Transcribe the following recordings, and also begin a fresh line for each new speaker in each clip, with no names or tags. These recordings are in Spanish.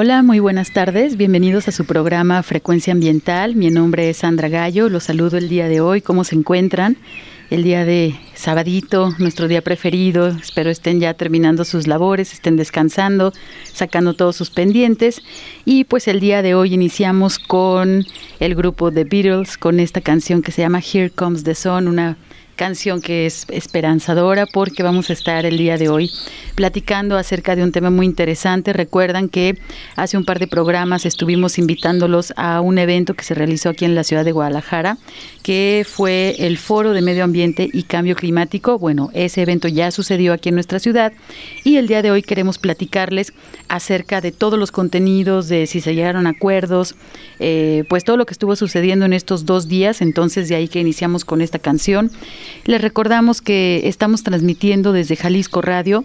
Hola, muy buenas tardes. Bienvenidos a su programa Frecuencia Ambiental. Mi nombre es Sandra Gallo. Los saludo el día de hoy. ¿Cómo se encuentran? El día de sabadito, nuestro día preferido. Espero estén ya terminando sus labores, estén descansando, sacando todos sus pendientes. Y pues el día de hoy iniciamos con el grupo The Beatles, con esta canción que se llama Here Comes the Sun, una canción que es esperanzadora porque vamos a estar el día de hoy platicando acerca de un tema muy interesante. Recuerdan que hace un par de programas estuvimos invitándolos a un evento que se realizó aquí en la ciudad de Guadalajara, que fue el Foro de Medio Ambiente y Cambio Climático. Bueno, ese evento ya sucedió aquí en nuestra ciudad y el día de hoy queremos platicarles acerca de todos los contenidos, de si se llegaron acuerdos, eh, pues todo lo que estuvo sucediendo en estos dos días. Entonces de ahí que iniciamos con esta canción. Les recordamos que estamos transmitiendo desde Jalisco Radio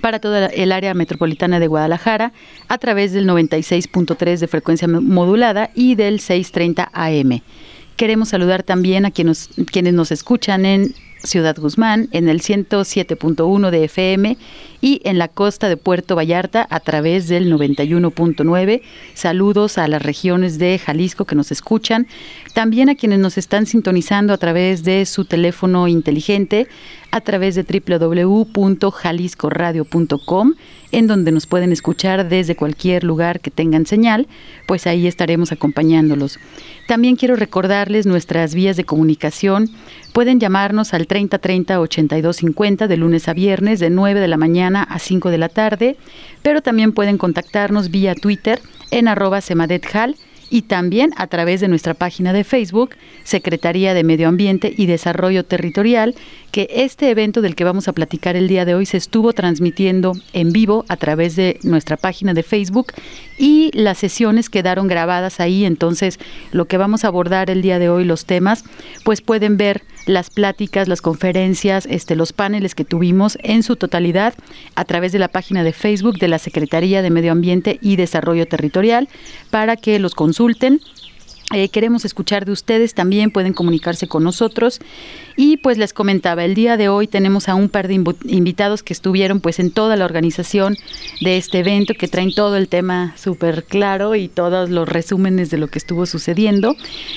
para toda el área metropolitana de Guadalajara a través del 96.3 de frecuencia modulada y del 630 AM. Queremos saludar también a quienes, nos escuchan en Ciudad Guzmán en el 107.1 de FM y en la costa de Puerto Vallarta a través del 91.9. Saludos a las regiones de Jalisco que nos escuchan, también a quienes nos están sintonizando a través de su teléfono inteligente, a través de www.jaliscoradio.com, en donde nos pueden escuchar desde cualquier lugar que tengan señal, pues ahí estaremos acompañándolos. También quiero recordarles nuestras vías de comunicación. Pueden llamarnos al 3030 8250 de lunes a viernes de 9 de la mañana a 5 de la tarde, pero también pueden contactarnos vía Twitter en arroba semadethal y también a través de nuestra página de Facebook, Secretaría de Medio Ambiente y Desarrollo Territorial, que este evento del que vamos a platicar el día de hoy se estuvo transmitiendo en vivo a través de nuestra página de Facebook y las sesiones quedaron grabadas ahí, entonces lo que vamos a abordar el día de hoy, los temas, pues pueden ver las pláticas, las conferencias, este, los paneles que tuvimos en su totalidad a través de la página de Facebook de la Secretaría de Medio Ambiente y Desarrollo Territorial para que los consulten eh, queremos escuchar de ustedes, también pueden comunicarse con nosotros. Y pues les comentaba, el día de hoy tenemos a un par de invitados que estuvieron pues en toda la organización de este evento, que traen todo el tema súper claro y todos los resúmenes de lo que estuvo sucediendo.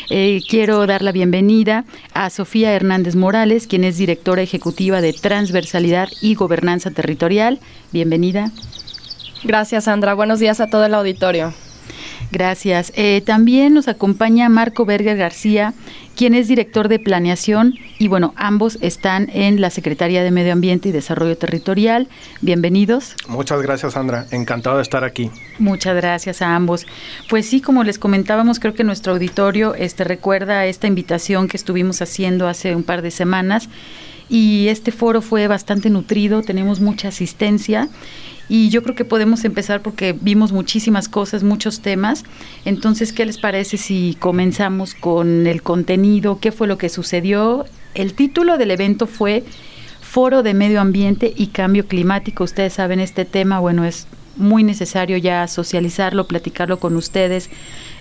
Eh, quiero dar la bienvenida a Sofía Hernández Morales, quien es directora ejecutiva de Transversalidad y Gobernanza Territorial. Bienvenida.
Gracias, Sandra. Buenos días a todo el auditorio.
Gracias. Eh, también nos acompaña Marco Berger García, quien es director de planeación y bueno, ambos están en la Secretaría de Medio Ambiente y Desarrollo Territorial. Bienvenidos.
Muchas gracias, Sandra. Encantado de estar aquí.
Muchas gracias a ambos. Pues sí, como les comentábamos, creo que nuestro auditorio este recuerda esta invitación que estuvimos haciendo hace un par de semanas y este foro fue bastante nutrido, tenemos mucha asistencia y yo creo que podemos empezar porque vimos muchísimas cosas, muchos temas. Entonces, ¿qué les parece si comenzamos con el contenido? ¿Qué fue lo que sucedió? El título del evento fue Foro de Medio Ambiente y Cambio Climático. Ustedes saben este tema, bueno, es muy necesario ya socializarlo, platicarlo con ustedes,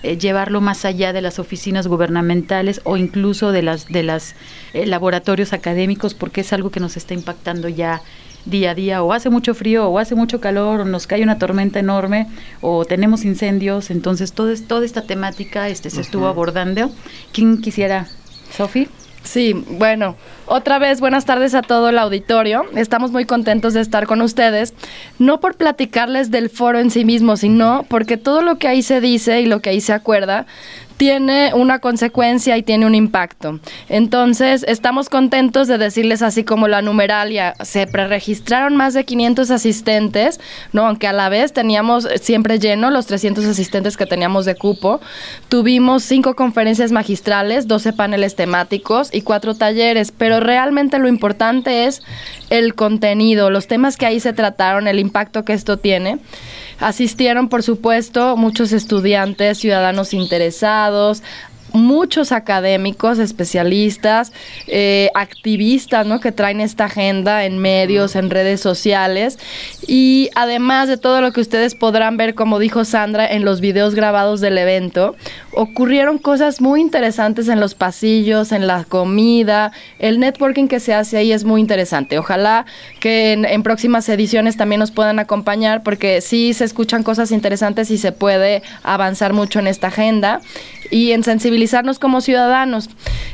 eh, llevarlo más allá de las oficinas gubernamentales o incluso de las de los eh, laboratorios académicos, porque es algo que nos está impactando ya día a día, o hace mucho frío, o hace mucho calor, o nos cae una tormenta enorme, o tenemos incendios. Entonces, todo, toda esta temática este, se estuvo abordando. ¿Quién quisiera? Sofi.
Sí, bueno, otra vez buenas tardes a todo el auditorio. Estamos muy contentos de estar con ustedes, no por platicarles del foro en sí mismo, sino porque todo lo que ahí se dice y lo que ahí se acuerda tiene una consecuencia y tiene un impacto. Entonces, estamos contentos de decirles así como la numeralia, se preregistraron más de 500 asistentes, ¿no? Aunque a la vez teníamos siempre lleno los 300 asistentes que teníamos de cupo. Tuvimos cinco conferencias magistrales, 12 paneles temáticos y cuatro talleres, pero realmente lo importante es el contenido, los temas que ahí se trataron, el impacto que esto tiene. Asistieron, por supuesto, muchos estudiantes, ciudadanos interesados, muchos académicos, especialistas, eh, activistas, ¿no? Que traen esta agenda en medios, en redes sociales. Y además de todo lo que ustedes podrán ver, como dijo Sandra, en los videos grabados del evento, ocurrieron cosas muy interesantes en los pasillos, en la comida. El networking que se hace ahí es muy interesante. Ojalá que en, en próximas ediciones también nos puedan acompañar, porque sí se escuchan cosas interesantes y se puede avanzar mucho en esta agenda y en sensibilizarnos como ciudadanos.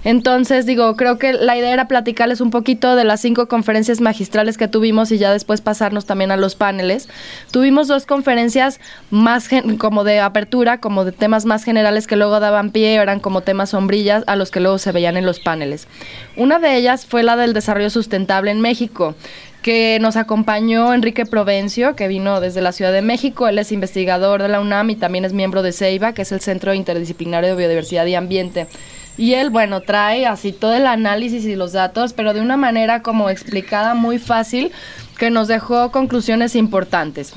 Entonces, digo, creo que la idea era platicarles un poquito de las cinco conferencias magistrales que tuvimos y ya después pasarnos también a los paneles. Tuvimos dos conferencias más como de apertura, como de temas más generales que luego daban pie, eran como temas sombrillas a los que luego se veían en los paneles. Una de ellas fue la del desarrollo sustentable en México que nos acompañó Enrique Provencio, que vino desde la Ciudad de México. Él es investigador de la UNAM y también es miembro de CEIBA, que es el Centro Interdisciplinario de Biodiversidad y Ambiente. Y él, bueno, trae así todo el análisis y los datos, pero de una manera como explicada muy fácil, que nos dejó conclusiones importantes.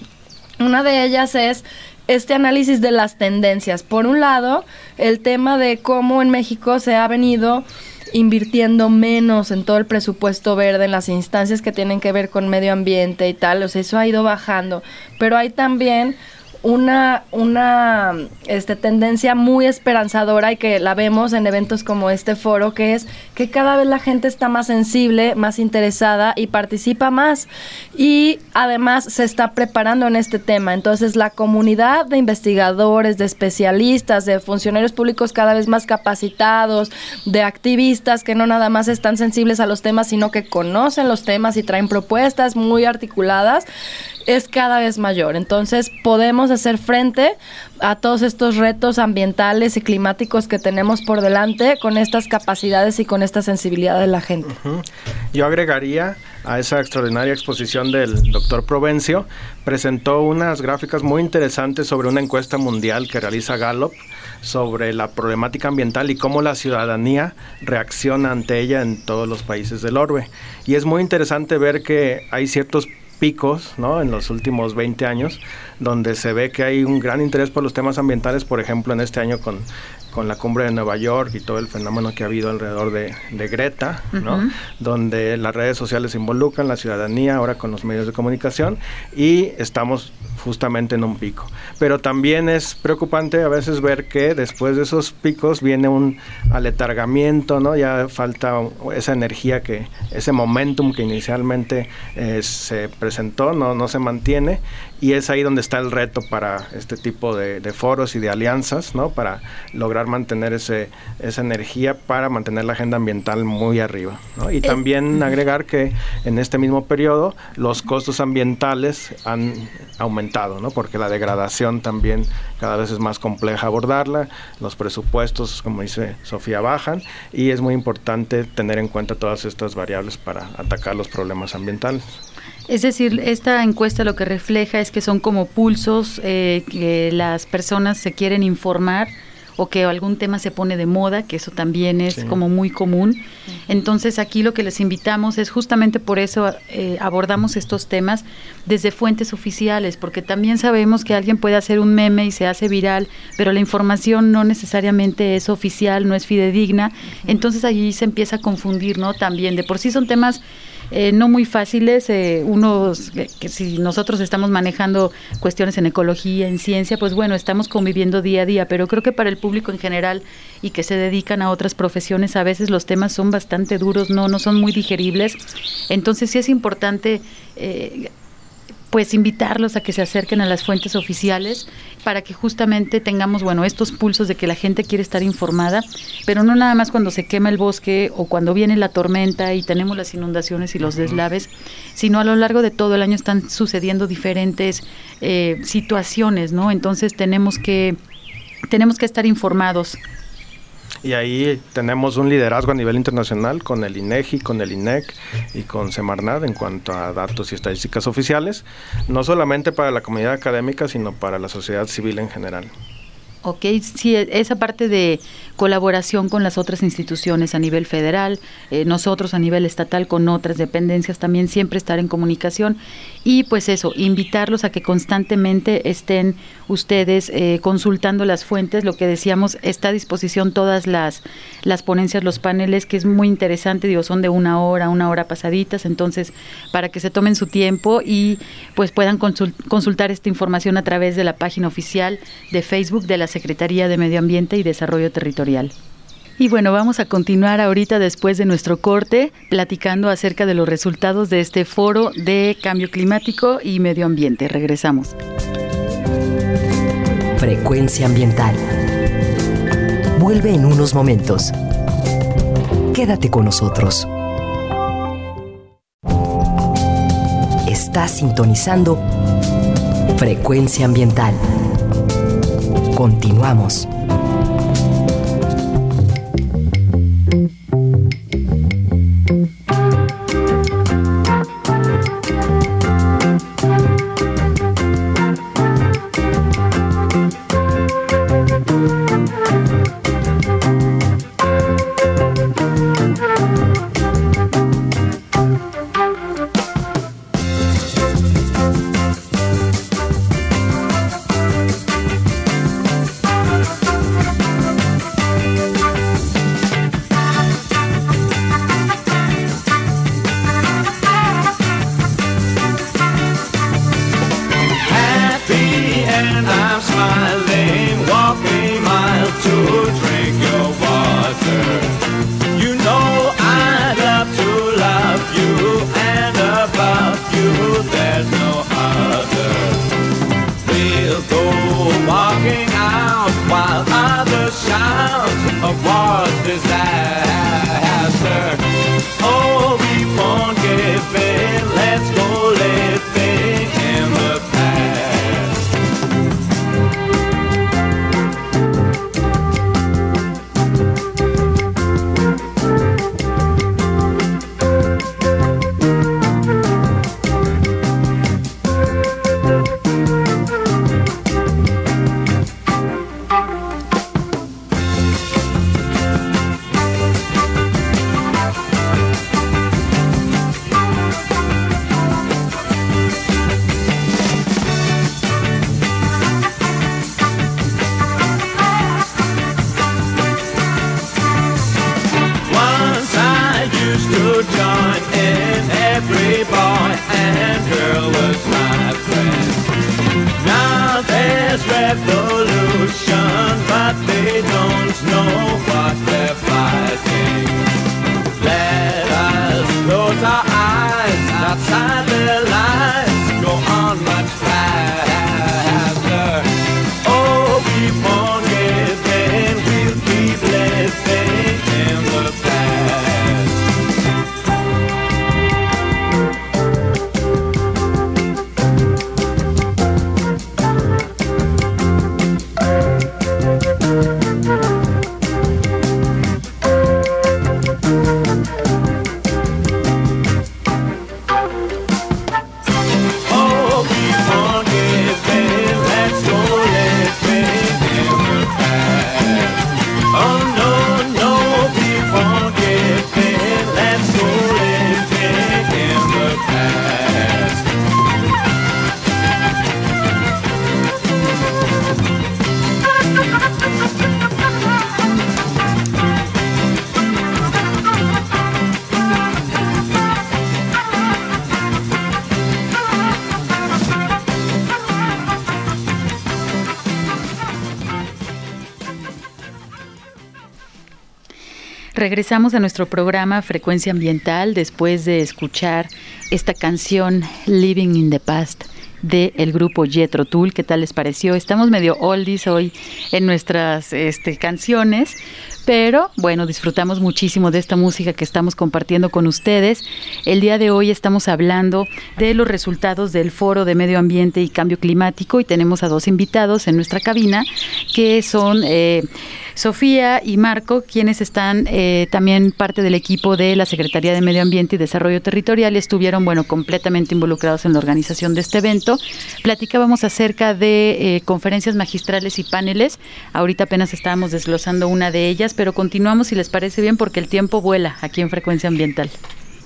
Una de ellas es este análisis de las tendencias. Por un lado, el tema de cómo en México se ha venido invirtiendo menos en todo el presupuesto verde, en las instancias que tienen que ver con medio ambiente y tal, o sea, eso ha ido bajando, pero hay también una, una este, tendencia muy esperanzadora y que la vemos en eventos como este foro, que es que cada vez la gente está más sensible, más interesada y participa más. Y además se está preparando en este tema. Entonces la comunidad de investigadores, de especialistas, de funcionarios públicos cada vez más capacitados, de activistas que no nada más están sensibles a los temas, sino que conocen los temas y traen propuestas muy articuladas, es cada vez mayor. Entonces podemos hacer frente a todos estos retos ambientales y climáticos que tenemos por delante con estas capacidades y con esta sensibilidad de la gente.
Yo agregaría a esa extraordinaria exposición del doctor Provencio, presentó unas gráficas muy interesantes sobre una encuesta mundial que realiza Gallup sobre la problemática ambiental y cómo la ciudadanía reacciona ante ella en todos los países del orbe. Y es muy interesante ver que hay ciertos picos ¿no? en los últimos 20 años, donde se ve que hay un gran interés por los temas ambientales, por ejemplo, en este año con con la cumbre de Nueva York y todo el fenómeno que ha habido alrededor de, Greta, ¿no? donde las redes sociales se involucran, la ciudadanía, ahora con los medios de comunicación, y estamos justamente en un pico. Pero también es preocupante a veces ver que después de esos picos viene un aletargamiento, ¿no? Ya falta esa energía que, ese momentum que inicialmente eh, se presentó, no, no se mantiene, y es ahí donde está el reto para este tipo de, de foros y de alianzas, ¿no? Para lograr mantener ese, esa energía para mantener la agenda ambiental muy arriba. Y eh, también agregar que en este mismo periodo los costos ambientales han aumentado, ¿no? porque la degradación también cada vez es más compleja abordarla, los presupuestos, como dice Sofía, bajan y es muy importante tener en cuenta todas estas variables para atacar los problemas ambientales.
Es decir, esta encuesta lo que refleja es que son como pulsos eh, que las personas se quieren informar o que algún tema se pone de moda, que eso también es como muy común. Entonces aquí lo que les invitamos es justamente por eso eh, abordamos estos temas desde fuentes oficiales, porque también sabemos que alguien puede hacer un meme y se hace viral, pero la información no necesariamente es oficial, no es fidedigna. Entonces allí se empieza a confundir, ¿no? También de por sí son temas eh, no muy fáciles. Eh, unos, que, si nosotros estamos manejando cuestiones en ecología, en ciencia, pues bueno, estamos conviviendo día a día, pero creo que para el público en general y que se dedican a otras profesiones, a veces los temas son bastante duros, no, no son muy digeribles. Entonces sí es importante eh, pues invitarlos a que se acerquen a las fuentes oficiales para que justamente tengamos, bueno, estos pulsos de que la gente quiere estar informada, pero no nada más cuando se quema el bosque o cuando viene la tormenta y tenemos las inundaciones y los deslaves, sino a lo largo de todo el año están sucediendo diferentes eh, situaciones, ¿no? Entonces tenemos que tenemos que estar informados
y ahí tenemos un liderazgo a nivel internacional con el INEGI, con el INEC y con Semarnat en cuanto a datos y estadísticas oficiales, no solamente para la comunidad académica, sino para la sociedad civil en general.
Ok, sí, esa parte de colaboración con las otras instituciones a nivel federal, eh, nosotros a nivel estatal con otras dependencias también siempre estar en comunicación. Y pues eso, invitarlos a que constantemente estén ustedes eh, consultando las fuentes, lo que decíamos, está a disposición todas las, las ponencias, los paneles, que es muy interesante, digo, son de una hora, una hora pasaditas, entonces para que se tomen su tiempo y pues puedan consultar esta información a través de la página oficial de Facebook de la Secretaría de Medio Ambiente y Desarrollo Territorial. Y bueno, vamos a continuar ahorita después de nuestro corte platicando acerca de los resultados de este foro de cambio climático y medio ambiente. Regresamos.
Frecuencia ambiental. Vuelve en unos momentos. Quédate con nosotros. Estás sintonizando Frecuencia ambiental. Continuamos.
Regresamos a nuestro programa Frecuencia Ambiental después de escuchar esta canción Living in the Past del el grupo Jetro Tool. ¿Qué tal les pareció? Estamos medio oldies hoy en nuestras este, canciones, pero bueno, disfrutamos muchísimo de esta música que estamos compartiendo con ustedes. El día de hoy estamos hablando de los resultados del Foro de Medio Ambiente y Cambio Climático y tenemos a dos invitados en nuestra cabina que son eh, Sofía y Marco, quienes están eh, también parte del equipo de la Secretaría de Medio Ambiente y Desarrollo Territorial, estuvieron bueno completamente involucrados en la organización de este evento. Platicábamos acerca de eh, conferencias magistrales y paneles. Ahorita apenas estábamos desglosando una de ellas, pero continuamos si les parece bien porque el tiempo vuela aquí en Frecuencia Ambiental.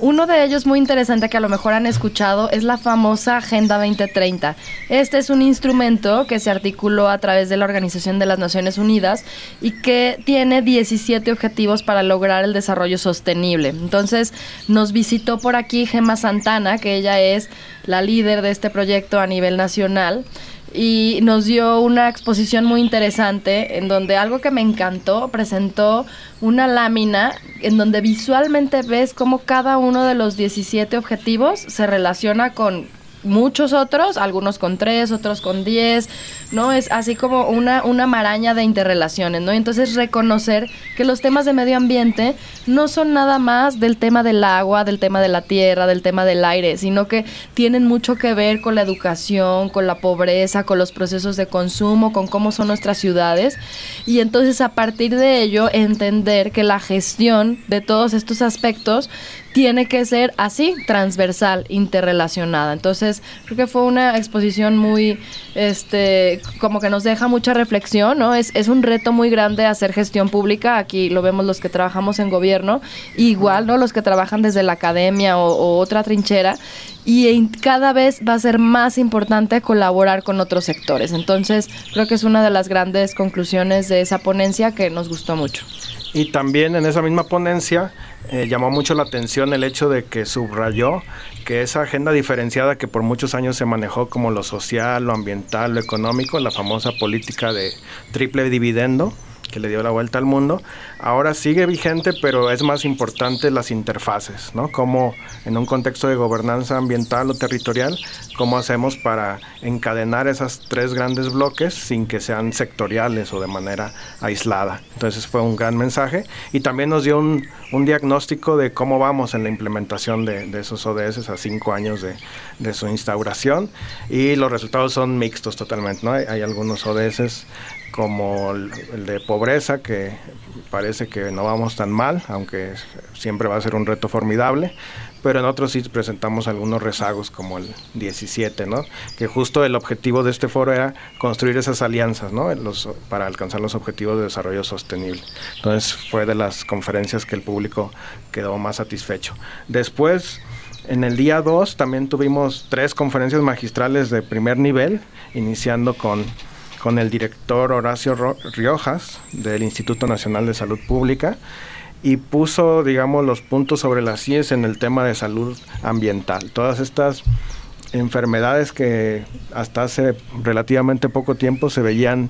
Uno de ellos muy interesante que a lo mejor han escuchado es la famosa Agenda 2030. Este es un instrumento que se articuló a través de la Organización de las Naciones Unidas y que tiene 17 objetivos para lograr el desarrollo sostenible. Entonces nos visitó por aquí Gema Santana, que ella es la líder de este proyecto a nivel nacional y nos dio una exposición muy interesante en donde algo que me encantó presentó una lámina en donde visualmente ves cómo cada uno de los 17 objetivos se relaciona con muchos otros, algunos con tres, otros con diez, ¿no? Es así como una, una maraña de interrelaciones, ¿no? Entonces reconocer que los temas de medio ambiente no son nada más del tema del agua, del tema de la tierra, del tema del aire, sino que tienen mucho que ver con la educación, con la pobreza, con los procesos de consumo, con cómo son nuestras ciudades. Y entonces a partir de ello entender que la gestión de todos estos aspectos tiene que ser así, transversal, interrelacionada. Entonces, creo que fue una exposición muy, este, como que nos deja mucha reflexión, ¿no? Es, es un reto muy grande hacer gestión pública, aquí lo vemos los que trabajamos en gobierno, igual, ¿no? Los que trabajan desde la academia o, otra trinchera, y cada vez va a ser más importante colaborar con otros sectores. Entonces, creo que es una de las grandes conclusiones de esa ponencia que nos gustó mucho.
Y también en esa misma ponencia eh, llamó mucho la atención el hecho de que subrayó que esa agenda diferenciada que por muchos años se manejó como lo social, lo ambiental, lo económico, la famosa política de triple dividendo, que le dio la vuelta al mundo, ahora sigue vigente, pero es más importante las interfaces, ¿no? Como en un contexto de gobernanza ambiental o territorial, cómo hacemos para encadenar esos tres grandes bloques sin que sean sectoriales o de manera aislada. Entonces fue un gran mensaje y también nos dio un, diagnóstico de cómo vamos en la implementación de, esos ODS a cinco años de, su instauración y los resultados son mixtos totalmente, ¿no? Hay, hay algunos ODS como el, de pobreza, que parece que no vamos tan mal, aunque siempre va a ser un reto formidable, pero en otros sí presentamos algunos rezagos como el 17, ¿no? Que justo el objetivo de este foro era construir esas alianzas, ¿no? Los, para alcanzar los objetivos de desarrollo sostenible. Entonces fue de las conferencias que el público quedó más satisfecho. Después, en el día 2 también tuvimos tres conferencias magistrales de primer nivel, iniciando con con el director Horacio Riojas del Instituto Nacional de Salud Pública y puso, digamos, los puntos sobre las CIES en el tema de salud ambiental. Todas estas enfermedades que hasta hace relativamente poco tiempo se veían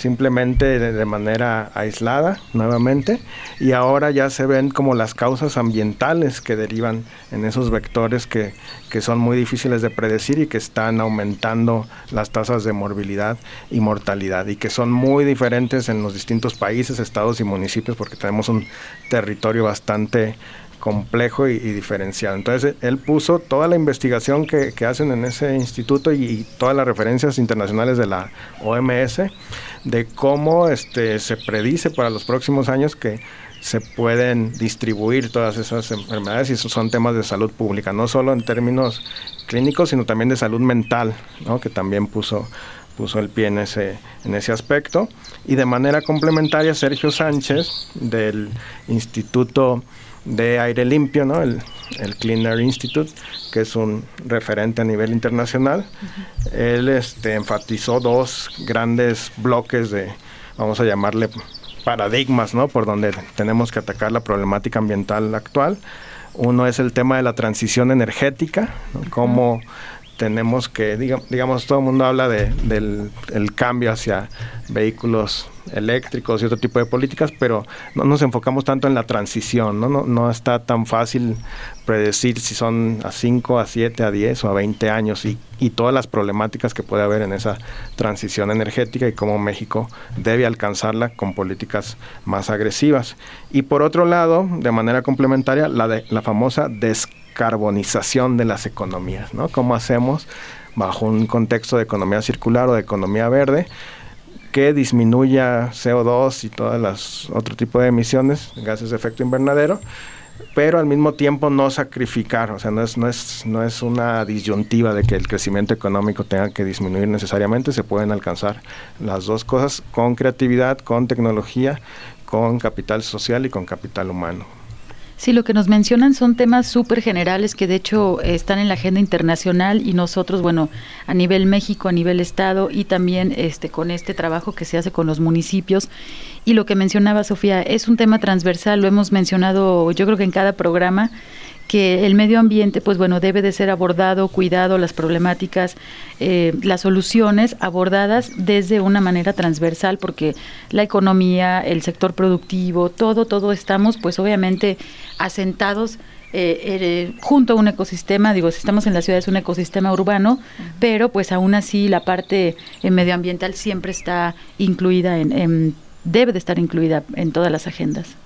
simplemente de, manera aislada nuevamente y ahora ya se ven como las causas ambientales que derivan en esos vectores que, que son muy difíciles de predecir y que están aumentando las tasas de morbilidad y mortalidad y que son muy diferentes en los distintos países, estados y municipios porque tenemos un territorio bastante complejo y, diferenciado. Entonces él puso toda la investigación que, hacen en ese instituto y, todas las referencias internacionales de la OMS de cómo este, se predice para los próximos años que se pueden distribuir todas esas enfermedades y esos son temas de salud pública, no solo en términos clínicos, sino también de salud mental, ¿no? que también puso puso el pie en ese, en ese aspecto. Y de manera complementaria, Sergio Sánchez, del Instituto de aire limpio, ¿no? el, el Clean Air Institute, que es un referente a nivel internacional. Él este, enfatizó dos grandes bloques de, vamos a llamarle paradigmas, ¿no? por donde tenemos que atacar la problemática ambiental actual. Uno es el tema de la transición energética, cómo tenemos que, digamos, todo el mundo habla de, del el cambio hacia vehículos eléctricos y otro tipo de políticas, pero no nos enfocamos tanto en la transición, ¿no? No, no está tan fácil predecir si son a 5, a 7, a 10 o a 20 años y, y todas las problemáticas que puede haber en esa transición energética y cómo México debe alcanzarla con políticas más agresivas. Y por otro lado, de manera complementaria, la, de, la famosa descarbonización de las economías, ¿no? ¿Cómo hacemos bajo un contexto de economía circular o de economía verde? que disminuya CO2 y todas las otro tipo de emisiones, gases de efecto invernadero, pero al mismo tiempo no sacrificar, o sea, no es, no es, no es una disyuntiva de que el crecimiento económico tenga que disminuir necesariamente, se pueden alcanzar las dos cosas con creatividad, con tecnología, con capital social y con capital humano.
Sí, lo que nos mencionan son temas súper generales que de hecho están en la agenda internacional y nosotros, bueno, a nivel México, a nivel Estado y también este con este trabajo que se hace con los municipios. Y lo que mencionaba Sofía es un tema transversal, lo hemos mencionado yo creo que en cada programa que el medio ambiente, pues bueno, debe de ser abordado, cuidado, las problemáticas, eh, las soluciones abordadas desde una manera transversal, porque la economía, el sector productivo, todo, todo estamos, pues obviamente asentados eh, eh, junto a un ecosistema, digo, si estamos en la ciudad es un ecosistema urbano, pero pues aún así la parte medioambiental siempre está incluida en, debe de estar incluida en todas las agendas.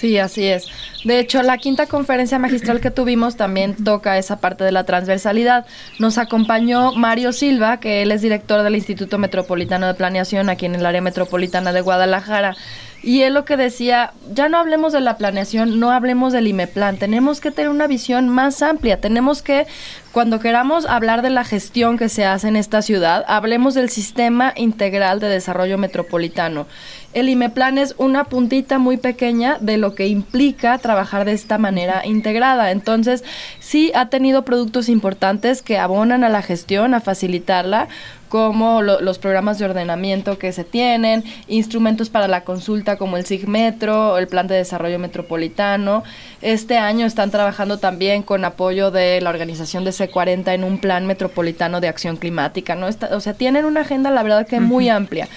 Sí, así es. De hecho, la quinta conferencia magistral que tuvimos también toca esa parte de la transversalidad. Nos acompañó Mario Silva, que él es director del Instituto Metropolitano de Planeación aquí en el área metropolitana de Guadalajara. Y él lo que decía, ya no hablemos de la planeación, no hablemos del IMEPLAN, tenemos que tener una visión más amplia, tenemos que, cuando queramos hablar de la gestión que se hace en esta ciudad, hablemos del sistema integral de desarrollo metropolitano. El IMEPLAN es una puntita muy pequeña de lo que implica trabajar de esta manera integrada. Entonces, sí ha tenido productos importantes que abonan a la gestión, a facilitarla, como los programas de ordenamiento que se tienen, instrumentos para la consulta como el SIGMetro, el Plan de Desarrollo Metropolitano. Este año están trabajando también con apoyo de la organización de C40 en un plan metropolitano de acción climática, ¿no? o sea, tienen una agenda, la verdad, que muy amplia.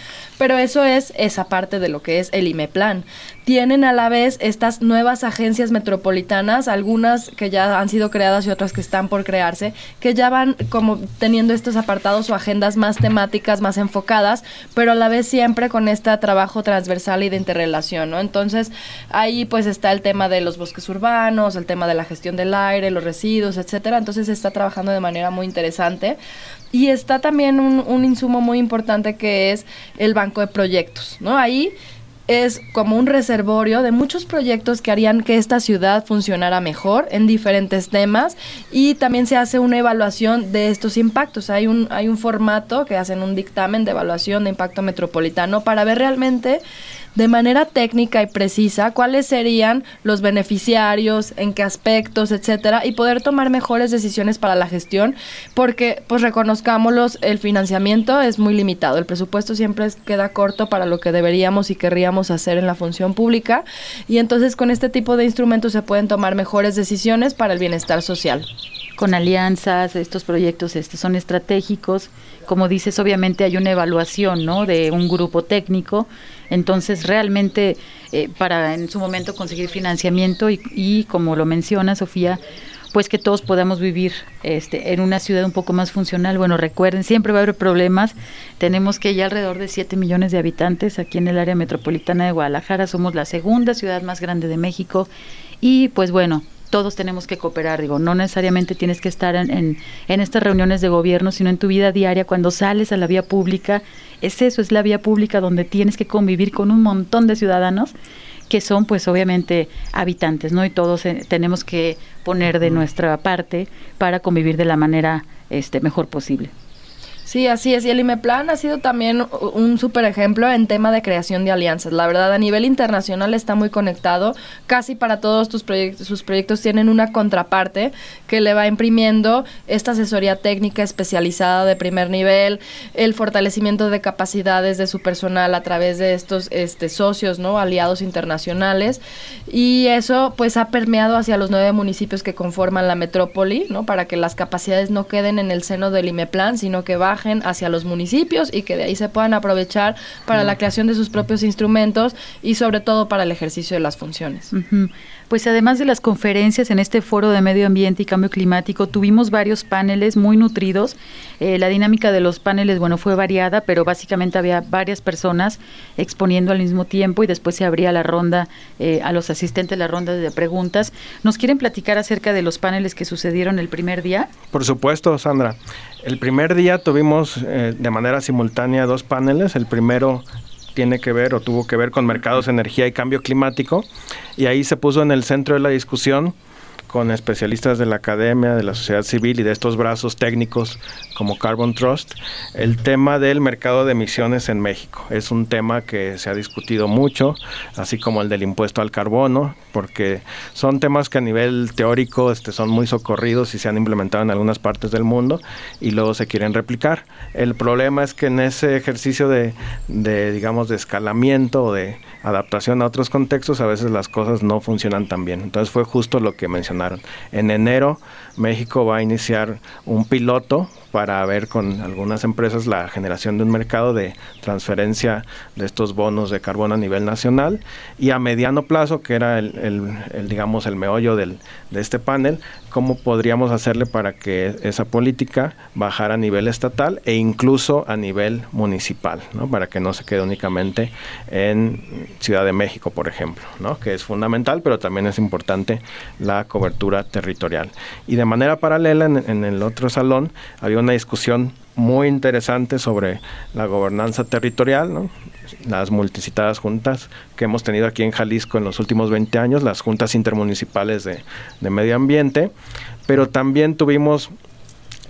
Pero eso es esa parte de lo que es el IMEPLAN. Tienen a la vez estas nuevas agencias metropolitanas, algunas que ya han sido creadas y otras que están por crearse, que ya van como teniendo estos apartados o agendas más temáticas, más enfocadas, pero a la vez siempre con este trabajo transversal y de interrelación, ¿no? Entonces, ahí pues está el tema de los bosques urbanos, el tema de la gestión del aire, los residuos, etcétera. Entonces, se está trabajando de manera muy interesante. Y está también un, un insumo muy importante que es el banco de proyectos, ¿no? Ahí es como un reservorio de muchos proyectos que harían que esta ciudad funcionara mejor en diferentes temas y también se hace una evaluación de estos impactos. Hay un, hay un formato que hacen un dictamen de evaluación de impacto metropolitano para ver realmente de manera técnica y precisa cuáles serían los beneficiarios, en qué aspectos, etcétera, y poder tomar mejores decisiones para la gestión, porque pues reconozcámoslos, el financiamiento es muy limitado, el presupuesto siempre queda corto para lo que deberíamos y querríamos hacer en la función pública, y entonces con este tipo de instrumentos se pueden tomar mejores decisiones para el bienestar social
con alianzas, estos proyectos estos son estratégicos. Como dices, obviamente hay una evaluación ¿no? de un grupo técnico, entonces realmente eh, para en su momento conseguir financiamiento y, y, como lo menciona Sofía, pues que todos podamos vivir este, en una ciudad un poco más funcional. Bueno, recuerden, siempre va a haber problemas. Tenemos que ya alrededor de 7 millones de habitantes aquí en el área metropolitana de Guadalajara. Somos la segunda ciudad más grande de México. Y pues bueno, todos tenemos que cooperar, digo, no necesariamente tienes que estar en, en, estas reuniones de gobierno, sino en tu vida diaria, cuando sales a la vía pública, es eso, es la vía pública donde tienes que convivir con un montón de ciudadanos que son pues obviamente habitantes, ¿no? Y todos eh, tenemos que poner de nuestra parte para convivir de la manera este mejor posible.
Sí, así es. Y el IMEPLAN ha sido también un súper ejemplo en tema de creación de alianzas. La verdad, a nivel internacional está muy conectado. Casi para todos tus proyectos, sus proyectos tienen una contraparte que le va imprimiendo esta asesoría técnica especializada de primer nivel, el fortalecimiento de capacidades de su personal a través de estos este, socios, ¿no? Aliados internacionales. Y eso, pues, ha permeado hacia los nueve municipios que conforman la metrópoli, ¿no? Para que las capacidades no queden en el seno del IMEPLAN, sino que bajen hacia los municipios y que de ahí se puedan aprovechar para la creación de sus propios instrumentos y sobre todo para el ejercicio de las funciones.
Pues además de las conferencias en este foro de medio ambiente y cambio climático, tuvimos varios paneles muy nutridos. Eh, la dinámica de los paneles, bueno, fue variada, pero básicamente había varias personas exponiendo al mismo tiempo y después se abría la ronda eh, a los asistentes, la ronda de preguntas. ¿Nos quieren platicar acerca de los paneles que sucedieron el primer día?
Por supuesto, Sandra. El primer día tuvimos eh, de manera simultánea dos paneles. El primero tiene que ver o tuvo que ver con mercados, energía y cambio climático. Y ahí se puso en el centro de la discusión con especialistas de la academia, de la sociedad civil y de estos brazos técnicos como Carbon Trust, el tema del mercado de emisiones en México. Es un tema que se ha discutido mucho, así como el del impuesto al carbono, porque son temas que a nivel teórico este, son muy socorridos y se han implementado en algunas partes del mundo y luego se quieren replicar. El problema es que en ese ejercicio de, de digamos, de escalamiento o de adaptación a otros contextos, a veces las cosas no funcionan tan bien. Entonces fue justo lo que mencionaron. En enero México va a iniciar un piloto para ver con algunas empresas la generación de un mercado de transferencia de estos bonos de carbono a nivel nacional y a mediano plazo, que era el, digamos el meollo del, de este panel, cómo podríamos hacerle para que esa política bajara a nivel estatal e incluso a nivel municipal, ¿no? para que no se quede únicamente en Ciudad de México, por ejemplo, ¿no? que es fundamental, pero también es importante la cobertura territorial. Y de manera paralela, en, en el otro salón, había una discusión muy interesante sobre la gobernanza territorial, las multicitadas juntas que hemos tenido aquí en Jalisco en los últimos 20 años, las juntas intermunicipales de, de medio ambiente, pero también tuvimos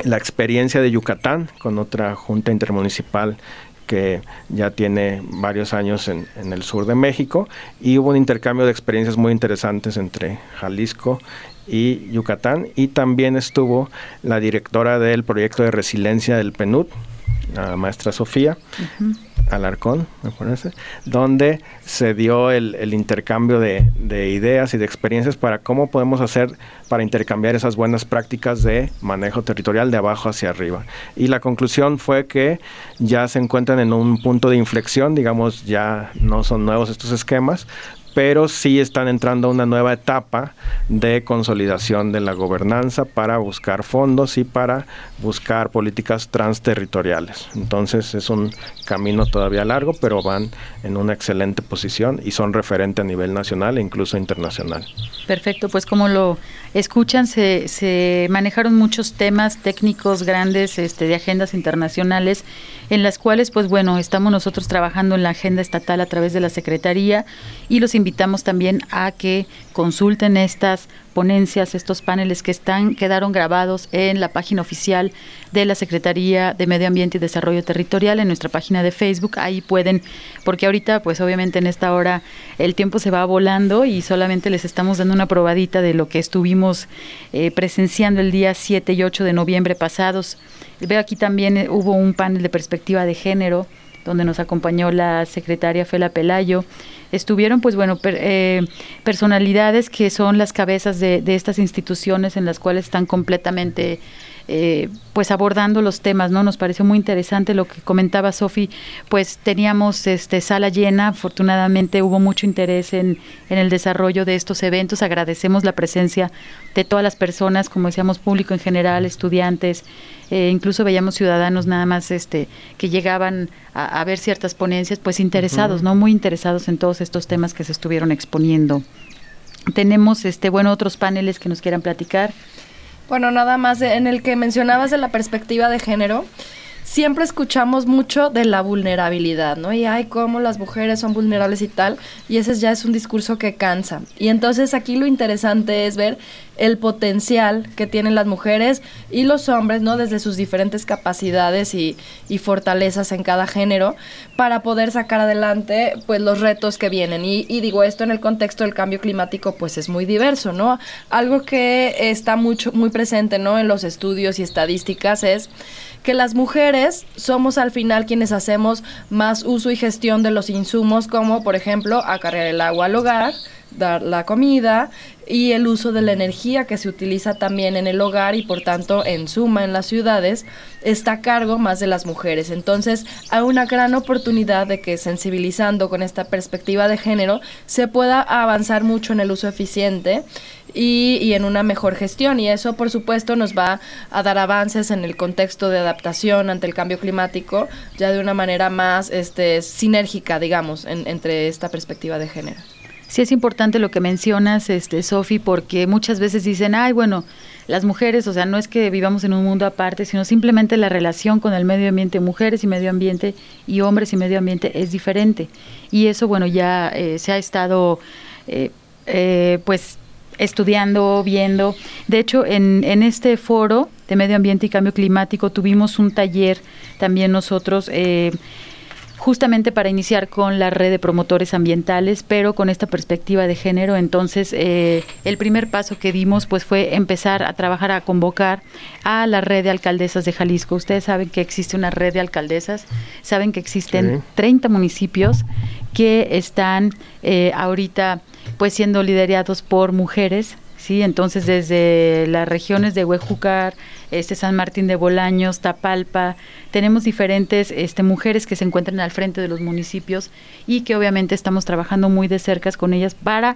la experiencia de Yucatán con otra junta intermunicipal que ya tiene varios años en, en, el sur de México y hubo un intercambio de experiencias muy interesantes entre Jalisco y Yucatán. Y también estuvo la directora del proyecto de resiliencia del PNUD, la maestra Sofía Alarcón, me parece, donde se dio el, intercambio de, de, ideas y de experiencias para cómo podemos hacer para intercambiar esas buenas prácticas de manejo territorial de abajo hacia arriba. Y la conclusión fue que ya se encuentran en un punto de inflexión, digamos, ya no son nuevos estos esquemas, pero sí están entrando a una nueva etapa de consolidación de la gobernanza para buscar fondos y para buscar políticas transterritoriales. Entonces es un camino todavía largo, pero van en una excelente posición y son referente a nivel nacional e incluso internacional.
Perfecto, pues como lo escuchan, se, se manejaron muchos temas técnicos grandes este, de agendas internacionales en las cuales, pues bueno, estamos nosotros trabajando en la agenda estatal a través de la Secretaría y los invitamos también a que consulten estas ponencias, estos paneles que están quedaron grabados en la página oficial de la Secretaría de Medio Ambiente y Desarrollo Territorial en nuestra página de Facebook. Ahí pueden, porque ahorita, pues obviamente en esta hora el tiempo se va volando y solamente les estamos dando una probadita de lo que estuvimos eh, presenciando el día 7 y 8 de noviembre pasados. Veo aquí también eh, hubo un panel de perspectiva de género donde nos acompañó la secretaria Fela Pelayo. Estuvieron, pues bueno, eh, personalidades que son las cabezas de, estas instituciones en las cuales están completamente eh, pues abordando los temas, ¿no? Nos pareció muy interesante lo que comentaba Sofi, pues teníamos este sala llena, afortunadamente hubo mucho interés en, en el desarrollo de estos eventos, agradecemos la presencia de todas las personas, como decíamos, público en general, estudiantes, eh, incluso veíamos ciudadanos nada más este que llegaban a, ver ciertas ponencias, pues interesados, ¿no? Muy interesados en todos estos temas que se estuvieron exponiendo. Tenemos este bueno otros paneles que nos quieran platicar.
Bueno, nada más en el que mencionabas de la perspectiva de género. Siempre escuchamos mucho de la vulnerabilidad, ¿no? Y ay, cómo las mujeres son vulnerables y tal, y ese ya es un discurso que cansa. Y entonces aquí lo interesante es ver el potencial que tienen las mujeres y los hombres, ¿no? Desde sus diferentes capacidades y, fortalezas en cada género para poder sacar adelante, pues, los retos que vienen. Y, y, digo, esto en el contexto del cambio climático, pues, es muy diverso, ¿no? Algo que está mucho, muy presente, ¿no? En los estudios y estadísticas es que las mujeres somos al final quienes hacemos más uso y gestión de los insumos, como, por ejemplo, acarrear el agua al hogar, dar la comida y el uso de la energía que se utiliza también en el hogar y por tanto en suma en las ciudades está a cargo más de las mujeres. Entonces hay una gran oportunidad de que sensibilizando con esta perspectiva de género se pueda avanzar mucho en el uso eficiente y, en una mejor gestión. Y eso, por supuesto, nos va a dar avances en el contexto de adaptación ante el cambio climático, ya de una manera más este, sinérgica, digamos, entre esta perspectiva de género.
Sí es importante lo que mencionas, este, Sofi, porque muchas veces dicen, ay, bueno, las mujeres, o sea, no es que vivamos en un mundo aparte, sino simplemente la relación con el medio ambiente, mujeres y medio ambiente y hombres y medio ambiente es diferente. Y eso, bueno, ya eh, se ha estado, eh, eh, pues, estudiando, viendo. De hecho, en, en este foro de medio ambiente y cambio climático tuvimos un taller también nosotros justamente para iniciar con la red de promotores ambientales, pero con esta perspectiva de género. Entonces, eh, el primer paso que dimos pues fue empezar a trabajar, a convocar a la red de alcaldesas de Jalisco. Ustedes saben que existe una red de alcaldesas, saben que existen 30 municipios que están eh, ahorita pues siendo liderados por mujeres ¿sí? Entonces desde las regiones de Huejúcar, este San Martín de Bolaños, Tapalpa, tenemos diferentes este, mujeres que se encuentran al frente de los municipios y que obviamente estamos trabajando muy de cerca con ellas para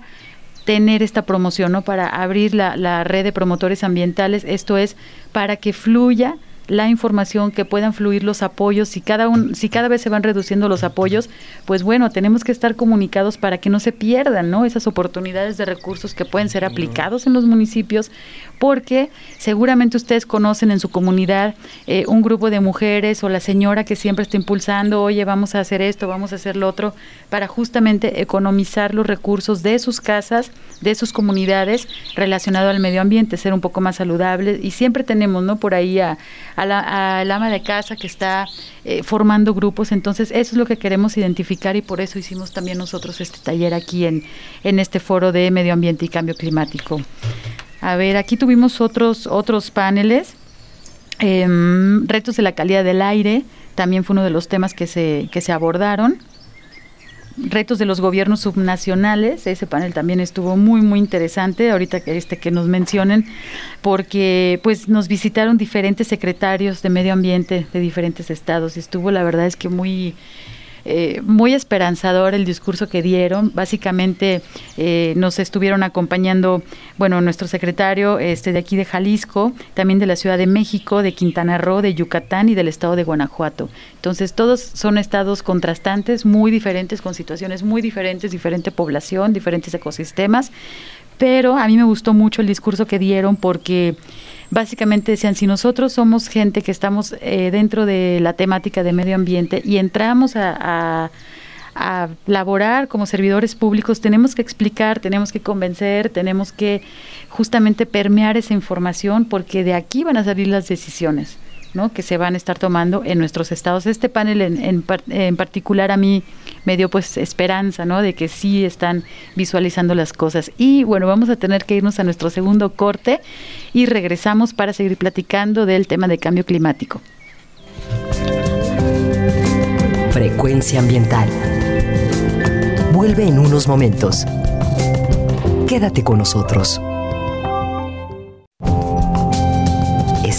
tener esta promoción, ¿no? Para abrir la, la red de promotores ambientales, esto es para que fluya la información, que puedan fluir los apoyos. Si cada, un, si cada vez se van reduciendo los apoyos, pues bueno, tenemos que estar comunicados para que no se pierdan ¿no? esas oportunidades de recursos que pueden ser aplicados en los municipios, porque seguramente ustedes conocen en su comunidad eh, un grupo de mujeres o la señora que siempre está impulsando, oye, vamos a hacer esto, vamos a hacer lo otro, para justamente economizar los recursos de sus casas, de sus comunidades relacionado al medio ambiente, ser un poco más saludable y siempre tenemos, ¿no? Por ahí a, al ama de casa que está eh, formando grupos. Entonces, eso es lo que queremos identificar y por eso hicimos también nosotros este taller aquí en, en este foro de medio ambiente y cambio climático. A ver, aquí tuvimos otros, otros paneles. Em, retos de la calidad del aire, también fue uno de los temas que se, que se abordaron retos de los gobiernos subnacionales, ese panel también estuvo muy muy interesante, ahorita que este que nos mencionen, porque pues nos visitaron diferentes secretarios de medio ambiente de diferentes estados y estuvo la verdad es que muy eh, muy esperanzador el discurso que dieron. Básicamente eh, nos estuvieron acompañando, bueno, nuestro secretario este, de aquí de Jalisco, también de la Ciudad de México, de Quintana Roo, de Yucatán y del estado de Guanajuato. Entonces, todos son estados contrastantes, muy diferentes, con situaciones muy diferentes, diferente población, diferentes ecosistemas. Pero a mí me gustó mucho el discurso que dieron porque básicamente decían, si nosotros somos gente que estamos eh, dentro de la temática de medio ambiente y entramos a, a, laborar como servidores públicos, tenemos que explicar, tenemos que convencer, tenemos que justamente permear esa información porque de aquí van a salir las decisiones. Que se van a estar tomando en nuestros estados. Este panel en, en, en, particular a mí me dio pues esperanza ¿no? de que sí están visualizando las cosas. Y bueno, vamos a tener que irnos a nuestro segundo corte y regresamos para seguir platicando del tema de cambio climático.
Frecuencia ambiental. Vuelve en unos momentos. Quédate con nosotros.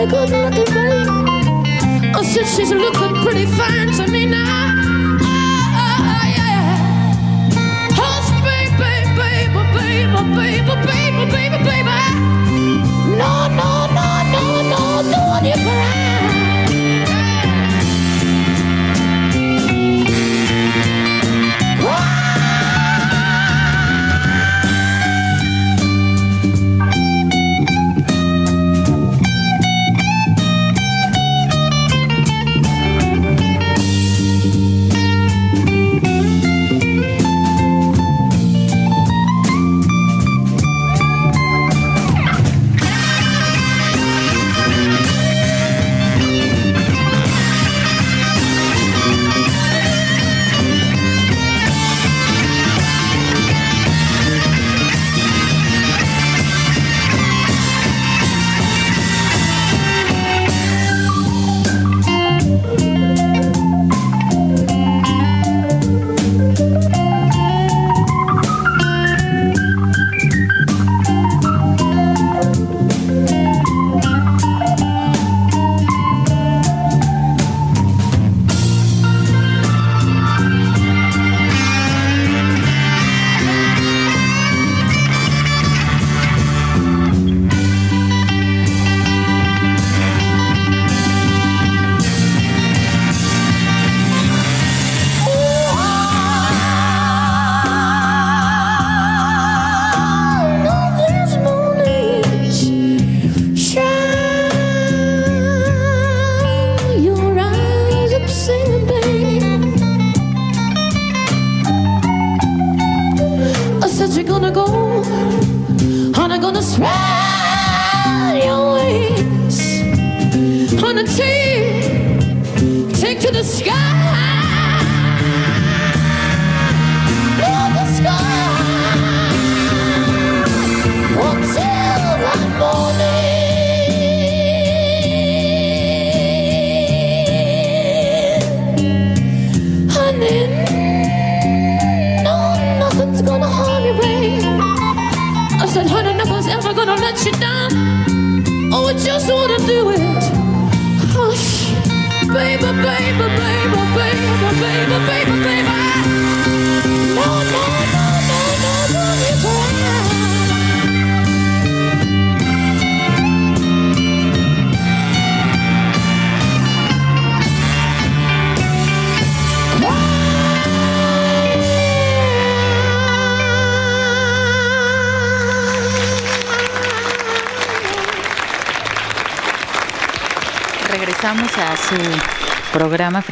在各
自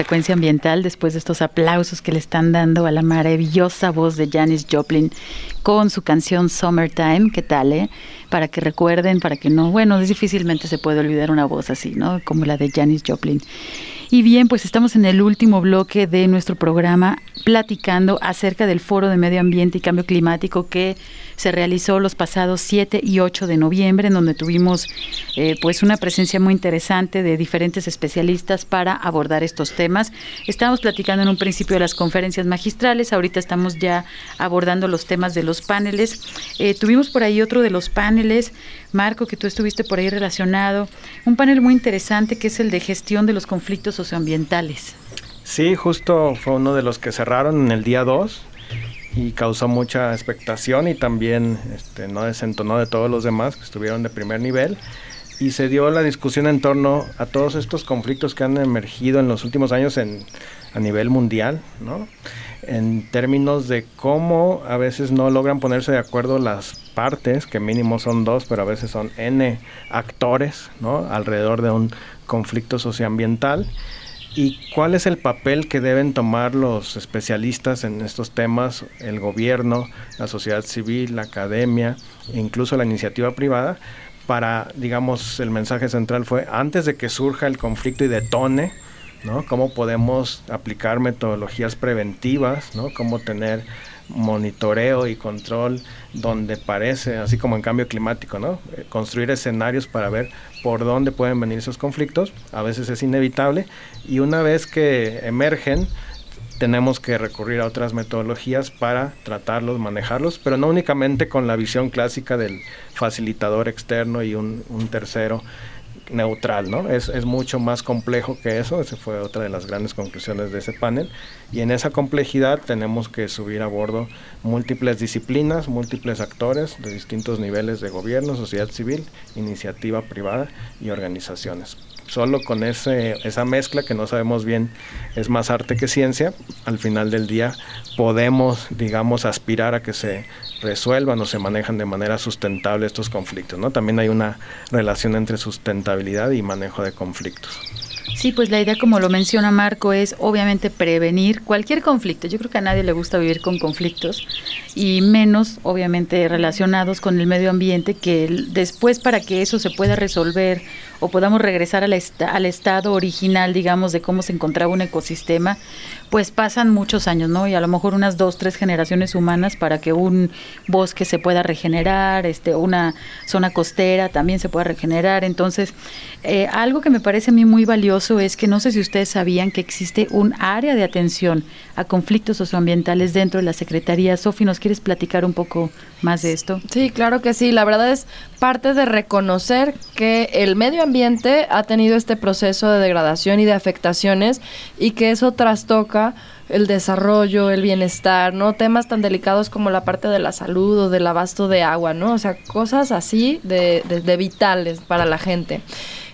Frecuencia Ambiental después de estos aplausos que le están dando a la maravillosa voz de Janis Joplin con su canción Summertime. ¿Qué tal, eh? Para que recuerden, para que no, bueno, difícilmente se puede olvidar una voz así, ¿no? Como la de Janis Joplin. Y bien, pues estamos en el último bloque de nuestro programa platicando acerca del Foro de Medio Ambiente y Cambio Climático que se realizó los pasados 7 y 8 de noviembre, en donde tuvimos eh, pues una presencia muy interesante de diferentes especialistas para abordar estos temas. Estábamos platicando en un principio de las conferencias magistrales, ahorita estamos ya abordando los temas de los paneles. Eh, tuvimos por ahí otro de los paneles, Marco, que tú estuviste por ahí relacionado, un panel muy interesante que es el de gestión de los conflictos socioambientales.
Sí, justo fue uno de los que cerraron en el día 2 y causó mucha expectación y también este, no desentonó de todos los demás que estuvieron de primer nivel y se dio la discusión en torno a todos estos conflictos que han emergido en los últimos años en, a nivel mundial, ¿no? en términos de cómo a veces no logran ponerse de acuerdo las partes, que mínimo son dos, pero a veces son n actores ¿no? alrededor de un conflicto socioambiental ¿Y cuál es el papel que deben tomar los especialistas en estos temas, el gobierno, la sociedad civil, la academia, incluso la iniciativa privada, para, digamos, el mensaje central fue, antes de que surja el conflicto y detone, ¿no? ¿Cómo podemos aplicar metodologías preventivas, ¿no? Cómo tener monitoreo y control donde parece, así como en cambio climático, ¿no? Eh, construir escenarios para ver por dónde pueden venir esos conflictos, a veces es inevitable, y una vez que emergen, tenemos que recurrir a otras metodologías para tratarlos, manejarlos, pero no únicamente con la visión clásica del facilitador externo y un, un tercero neutral, ¿no? Es, es mucho más complejo que eso, esa fue otra de las grandes conclusiones de ese panel, y en esa complejidad tenemos que subir a bordo múltiples disciplinas, múltiples actores de distintos niveles de gobierno, sociedad civil, iniciativa privada y organizaciones. Solo con ese, esa mezcla que no sabemos bien es más arte que ciencia, al final del día podemos, digamos, aspirar a que se resuelvan o se manejan de manera sustentable estos conflictos. ¿no? También hay una relación entre sustentabilidad y manejo de conflictos.
Sí, pues la idea, como lo menciona Marco, es obviamente prevenir cualquier conflicto. Yo creo que a nadie le gusta vivir con conflictos y menos, obviamente, relacionados con el medio ambiente, que después para que eso se pueda resolver o podamos regresar al, al estado original, digamos, de cómo se encontraba un ecosistema, pues pasan muchos años, ¿no? Y a lo mejor unas dos, tres generaciones humanas para que un bosque se pueda regenerar, este, una zona costera también se pueda regenerar. Entonces, eh, algo que me parece a mí muy valioso es que no sé si ustedes sabían que existe un área de atención a conflictos socioambientales dentro de la Secretaría. Sofi, ¿nos quieres platicar un poco más de esto?
Sí, claro que sí. La verdad es parte de reconocer que el medio ambiente ha tenido este proceso de degradación y de afectaciones y que eso trastoca el desarrollo, el bienestar, ¿no? Temas tan delicados como la parte de la salud o del abasto de agua, ¿no? O sea, cosas así de, vitales para la gente.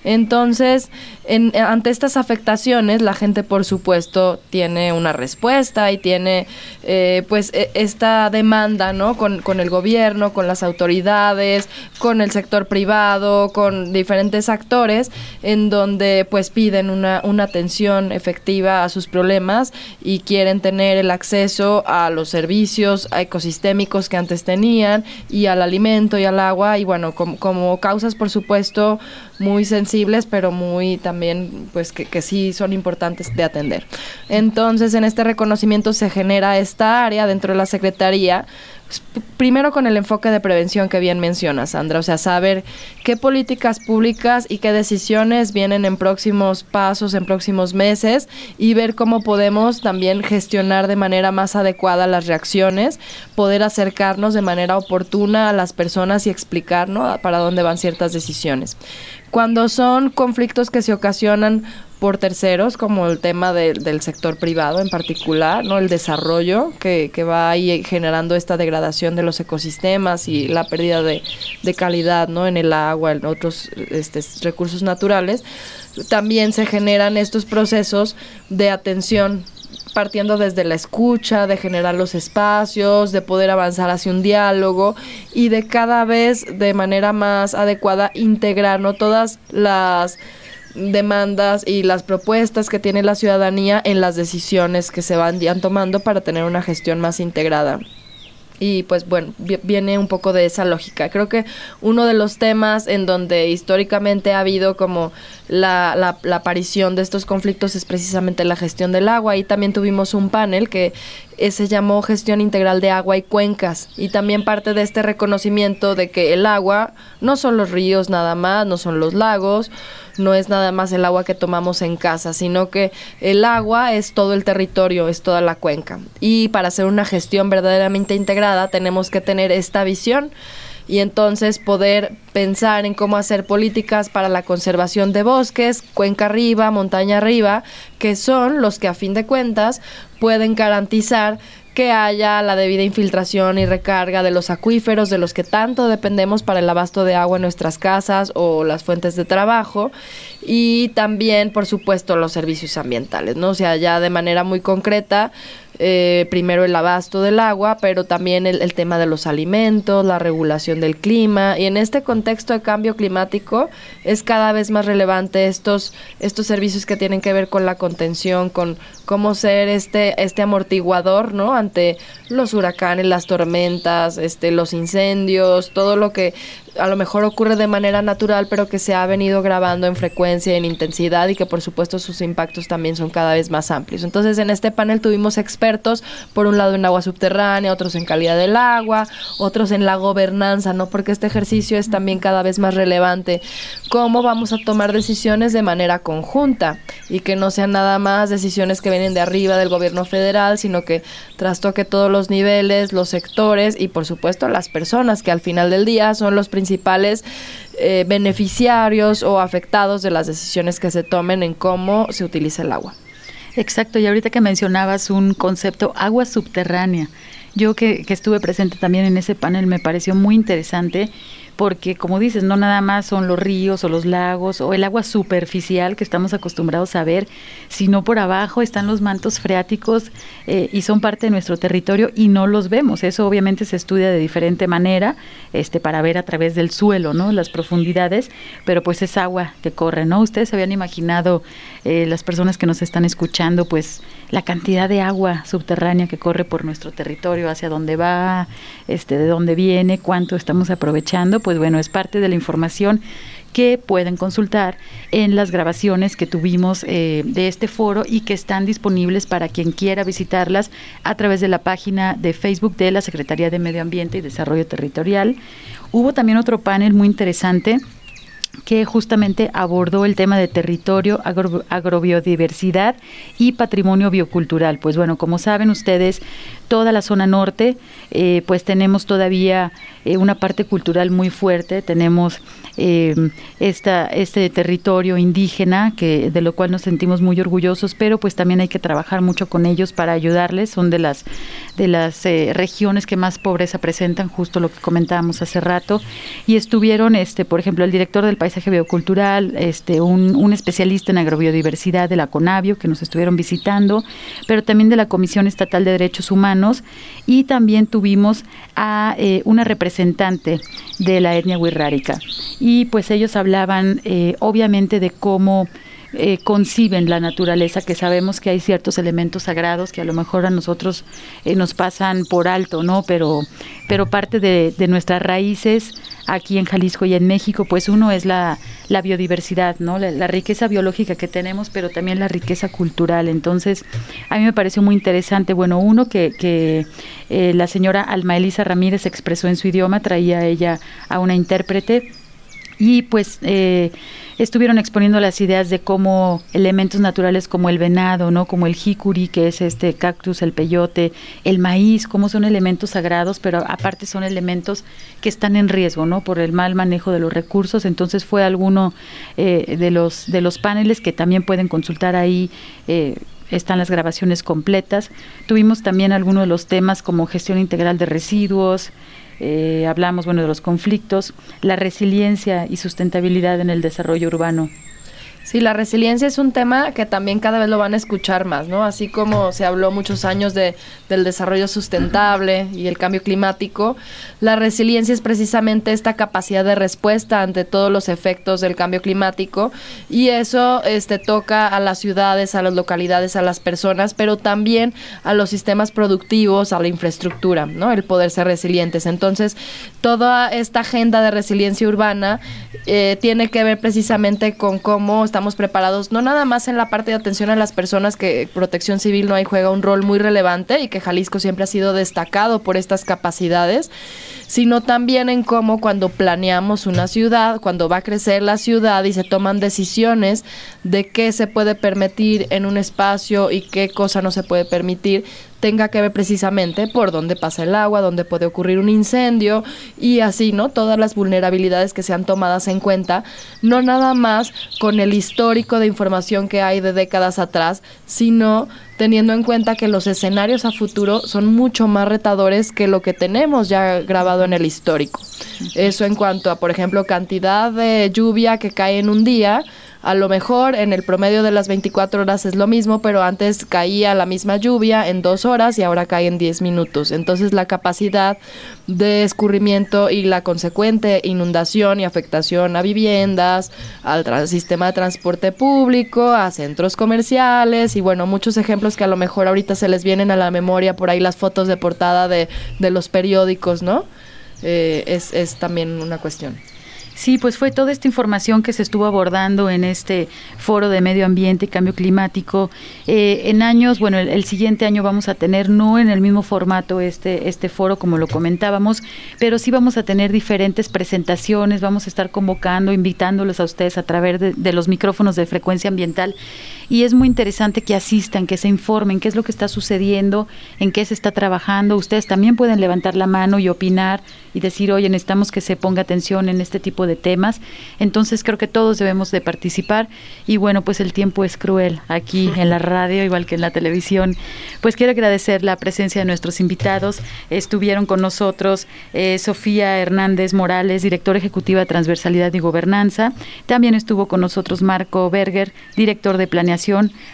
Entonces, en- ante estas afectaciones, la gente, por supuesto, tiene una respuesta y tiene, eh, pues, e- esta demanda, ¿no? Con, con el gobierno, con las autoridades, con el sector privado, con diferentes actores, en donde, pues, piden una, una atención efectiva a sus problemas y quieren tener el acceso a los servicios ecosistémicos que antes tenían y al alimento y al agua y bueno, como, como causas por supuesto muy sensibles pero muy también pues que, sí son importantes de atender. Entonces en este reconocimiento se genera esta área dentro de la Secretaría Primero con el enfoque de prevención que bien menciona Sandra, o sea, saber qué políticas públicas y qué decisiones vienen en próximos pasos, en próximos meses y ver cómo podemos también gestionar de manera más adecuada las reacciones, poder acercarnos de manera oportuna a las personas y explicar ¿no? para dónde van ciertas decisiones. Cuando son conflictos que se ocasionan por terceros, como el tema de- del sector privado en particular, ¿no? El desarrollo que, que va ahí generando esta degradación de los ecosistemas y la pérdida de, de calidad, ¿no? En el agua, en otros este, recursos naturales. También se generan estos procesos de atención partiendo desde la escucha, de generar los espacios, de poder avanzar hacia un diálogo y de cada vez de manera más adecuada integrar ¿no? todas las demandas y las propuestas que tiene la ciudadanía en las decisiones que se van tomando para tener una gestión más integrada. Y pues bueno, vi- viene un poco de esa lógica. Creo que uno de los temas en donde históricamente ha habido como la, aparición de estos conflictos es precisamente la gestión del agua. Y también tuvimos un panel que se llamó Gestión Integral de Agua y Cuencas. Y también parte de este reconocimiento de que el agua no son los ríos nada más, no son los lagos, no es nada más el agua que tomamos en casa, sino que el agua es todo el territorio, es toda la cuenca. Y para hacer una gestión verdaderamente integrada tenemos que tener esta visión y entonces poder pensar en cómo hacer políticas para la conservación de bosques, cuenca arriba, montaña arriba, que son los que a fin de cuentas pueden garantizar que haya la debida infiltración y recarga de los acuíferos de los que tanto dependemos para el abasto de agua en nuestras casas o las fuentes de trabajo y también por supuesto los servicios ambientales, ¿no? O sea, ya de manera muy concreta eh, primero el abasto del agua, pero también el, el tema de los alimentos, la regulación del clima. Y en este contexto de cambio climático es cada vez más relevante estos, estos servicios que tienen que ver con la contención, con cómo ser este, este amortiguador, ¿no? Ante los huracanes, las tormentas, este, los incendios, todo lo que a lo mejor ocurre de manera natural, pero que se ha venido grabando en en intensidad y que por supuesto sus impactos también son cada vez más amplios. Entonces en este panel tuvimos expertos, por un lado en agua subterránea, otros en calidad del agua, otros en la gobernanza, ¿no? Porque este ejercicio es también cada vez más relevante. ¿Cómo vamos a tomar decisiones de manera conjunta y que no sean nada más decisiones que vienen de arriba del gobierno federal, sino que las toque todos los niveles, los sectores y por supuesto las personas que al final del día son los principales eh, beneficiarios o afectados de las decisiones que se tomen en cómo se utiliza el agua.
Exacto, y ahorita que mencionabas un concepto, agua subterránea. Yo que, que estuve presente también en ese panel me pareció muy interesante porque como dices, no nada más son los ríos o los lagos o el agua superficial que estamos acostumbrados a ver, sino por abajo están los mantos freáticos eh, y son parte de nuestro territorio y no los vemos. Eso obviamente se estudia de diferente manera, este, para ver a través del suelo, ¿no? Las profundidades, pero pues es agua que corre, ¿no? Ustedes habían imaginado, eh, las personas que nos están escuchando, pues la cantidad de agua subterránea que corre por nuestro territorio, hacia dónde va, este, de dónde viene, cuánto estamos aprovechando, pues bueno, es parte de la información que pueden consultar en las grabaciones que tuvimos eh, de este foro y que están disponibles para quien quiera visitarlas a través de la página de Facebook de la Secretaría de Medio Ambiente y Desarrollo Territorial. Hubo también otro panel muy interesante que justamente abordó el tema de territorio, agro, agrobiodiversidad y patrimonio biocultural. Pues bueno, como saben ustedes, toda la zona norte, eh, pues tenemos todavía eh, una parte cultural muy fuerte, tenemos eh, esta, este territorio indígena, que, de lo cual nos sentimos muy orgullosos, pero pues también hay que trabajar mucho con ellos para ayudarles, son de las, de las regiones que más pobreza presentan, justo lo que comentábamos hace rato, y estuvieron, este, por ejemplo, el director del paisaje biocultural, este, un, un especialista en agrobiodiversidad de la CONAVIO, que nos estuvieron visitando, pero también de la Comisión Estatal de Derechos Humanos, y también tuvimos a eh, una representante de la etnia wixárika y pues ellos hablaban eh, obviamente de cómo eh, conciben la naturaleza, que sabemos que hay ciertos elementos sagrados que a lo mejor a nosotros eh, nos pasan por alto, ¿no? Pero, pero parte de, nuestras raíces aquí en Jalisco y en México, pues uno es la, biodiversidad, ¿no? La, riqueza biológica que tenemos, pero también la riqueza cultural. Entonces, a mí me pareció muy interesante, bueno, uno que, que eh, la señora Alma Elisa Ramírez expresó en su idioma, traía ella a una intérprete y pues eh, estuvieron exponiendo las ideas de cómo elementos naturales como el venado, ¿no? como el jicuri, que es este cactus, el peyote, el maíz, como son elementos sagrados, pero aparte son elementos que están en riesgo, ¿no? por el mal manejo de los recursos. Entonces fue alguno eh, de los de los paneles que también pueden consultar ahí. Eh, están las grabaciones completas. Tuvimos también algunos de los temas como gestión integral de residuos, eh, hablamos bueno de los conflictos, la resiliencia y sustentabilidad en el desarrollo urbano.
Sí, la resiliencia es un tema que también cada vez lo van a escuchar más, ¿no? Así como se habló muchos años de, del desarrollo sustentable y el cambio climático, la resiliencia es precisamente esta capacidad de respuesta ante todos los efectos del cambio climático y eso este, toca a las ciudades, a las localidades, a las personas, pero también a los sistemas productivos, a la infraestructura, ¿no? El poder ser resilientes. Entonces, toda esta agenda de resiliencia urbana eh, tiene que ver precisamente con cómo estamos preparados, no nada más en la parte de atención a las personas, que Protección Civil no hay juega un rol muy relevante y que Jalisco siempre ha sido destacado por estas capacidades, sino también en cómo cuando planeamos una ciudad, cuando va a crecer la ciudad y se toman decisiones de qué se puede permitir en un espacio y qué cosa no se puede permitir, tenga que ver precisamente por dónde pasa el agua, dónde puede ocurrir un incendio y así, ¿no? Todas las vulnerabilidades que sean tomadas en cuenta, no nada más con el histórico de información que hay de décadas atrás, sino teniendo en cuenta que los escenarios a futuro son mucho más retadores que lo que tenemos ya grabado en el histórico. Eso en cuanto a, por ejemplo, cantidad de lluvia que cae en un día, a lo mejor en el promedio de las 24 horas es lo mismo, pero antes caía la misma lluvia en dos horas y ahora cae en 10 minutos. Entonces la capacidad de escurrimiento y la consecuente inundación y afectación a viviendas, al sistema de transporte público, a centros comerciales y bueno, muchos ejemplos que a lo mejor ahorita se les vienen a la memoria por ahí las fotos de portada de, de los periódicos, ¿no? Eh, es, es también una cuestión.
Sí, pues fue toda esta información que se estuvo abordando en este foro de medio ambiente y cambio climático. Eh, en años, bueno, el, siguiente año vamos a tener no en el mismo formato este, este foro como lo comentábamos, pero sí vamos a tener diferentes presentaciones, vamos a estar convocando, invitándolos a ustedes a través de los micrófonos de frecuencia ambiental y es muy interesante que asistan, que se informen qué es lo que está sucediendo, en qué se está trabajando. Ustedes también pueden levantar la mano y opinar y decir, oye, necesitamos que se ponga atención en este tipo de temas. Entonces creo que todos debemos de participar y bueno, pues el tiempo es cruel aquí en la radio, igual que en la televisión. Pues quiero agradecer la presencia de nuestros invitados. Estuvieron con nosotros eh, Sofía Hernández Morales, directora ejecutiva de Transversalidad y Gobernanza. También estuvo con nosotros Marco Berger, director de Planeación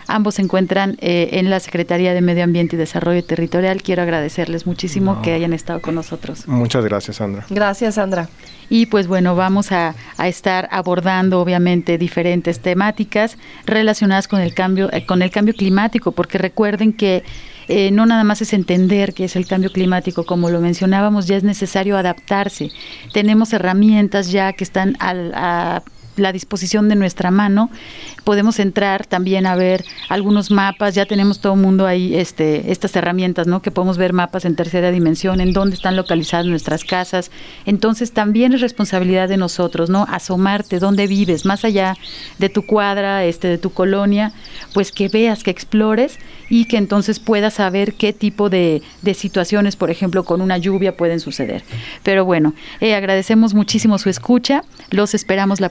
Ambos se encuentran eh, en la Secretaría de Medio Ambiente y Desarrollo Territorial. Quiero agradecerles muchísimo no. que hayan estado con nosotros.
Muchas gracias, Sandra.
Gracias, Sandra.
Y pues bueno, vamos a, a estar abordando obviamente diferentes temáticas relacionadas con el cambio, eh, con el cambio climático, porque recuerden que eh, no nada más es entender qué es el cambio climático, como lo mencionábamos, ya es necesario adaptarse. Tenemos herramientas ya que están al, a la disposición de nuestra mano. Podemos entrar también a ver algunos mapas, ya tenemos todo el mundo ahí este, estas herramientas, ¿no? Que podemos ver mapas en tercera dimensión, en dónde están localizadas nuestras casas. Entonces también es responsabilidad de nosotros, ¿no? Asomarte, dónde vives, más allá de tu cuadra, este, de tu colonia, pues que veas, que explores y que entonces puedas saber qué tipo de, de situaciones, por ejemplo, con una lluvia pueden suceder. Pero bueno, eh, agradecemos muchísimo su escucha, los esperamos la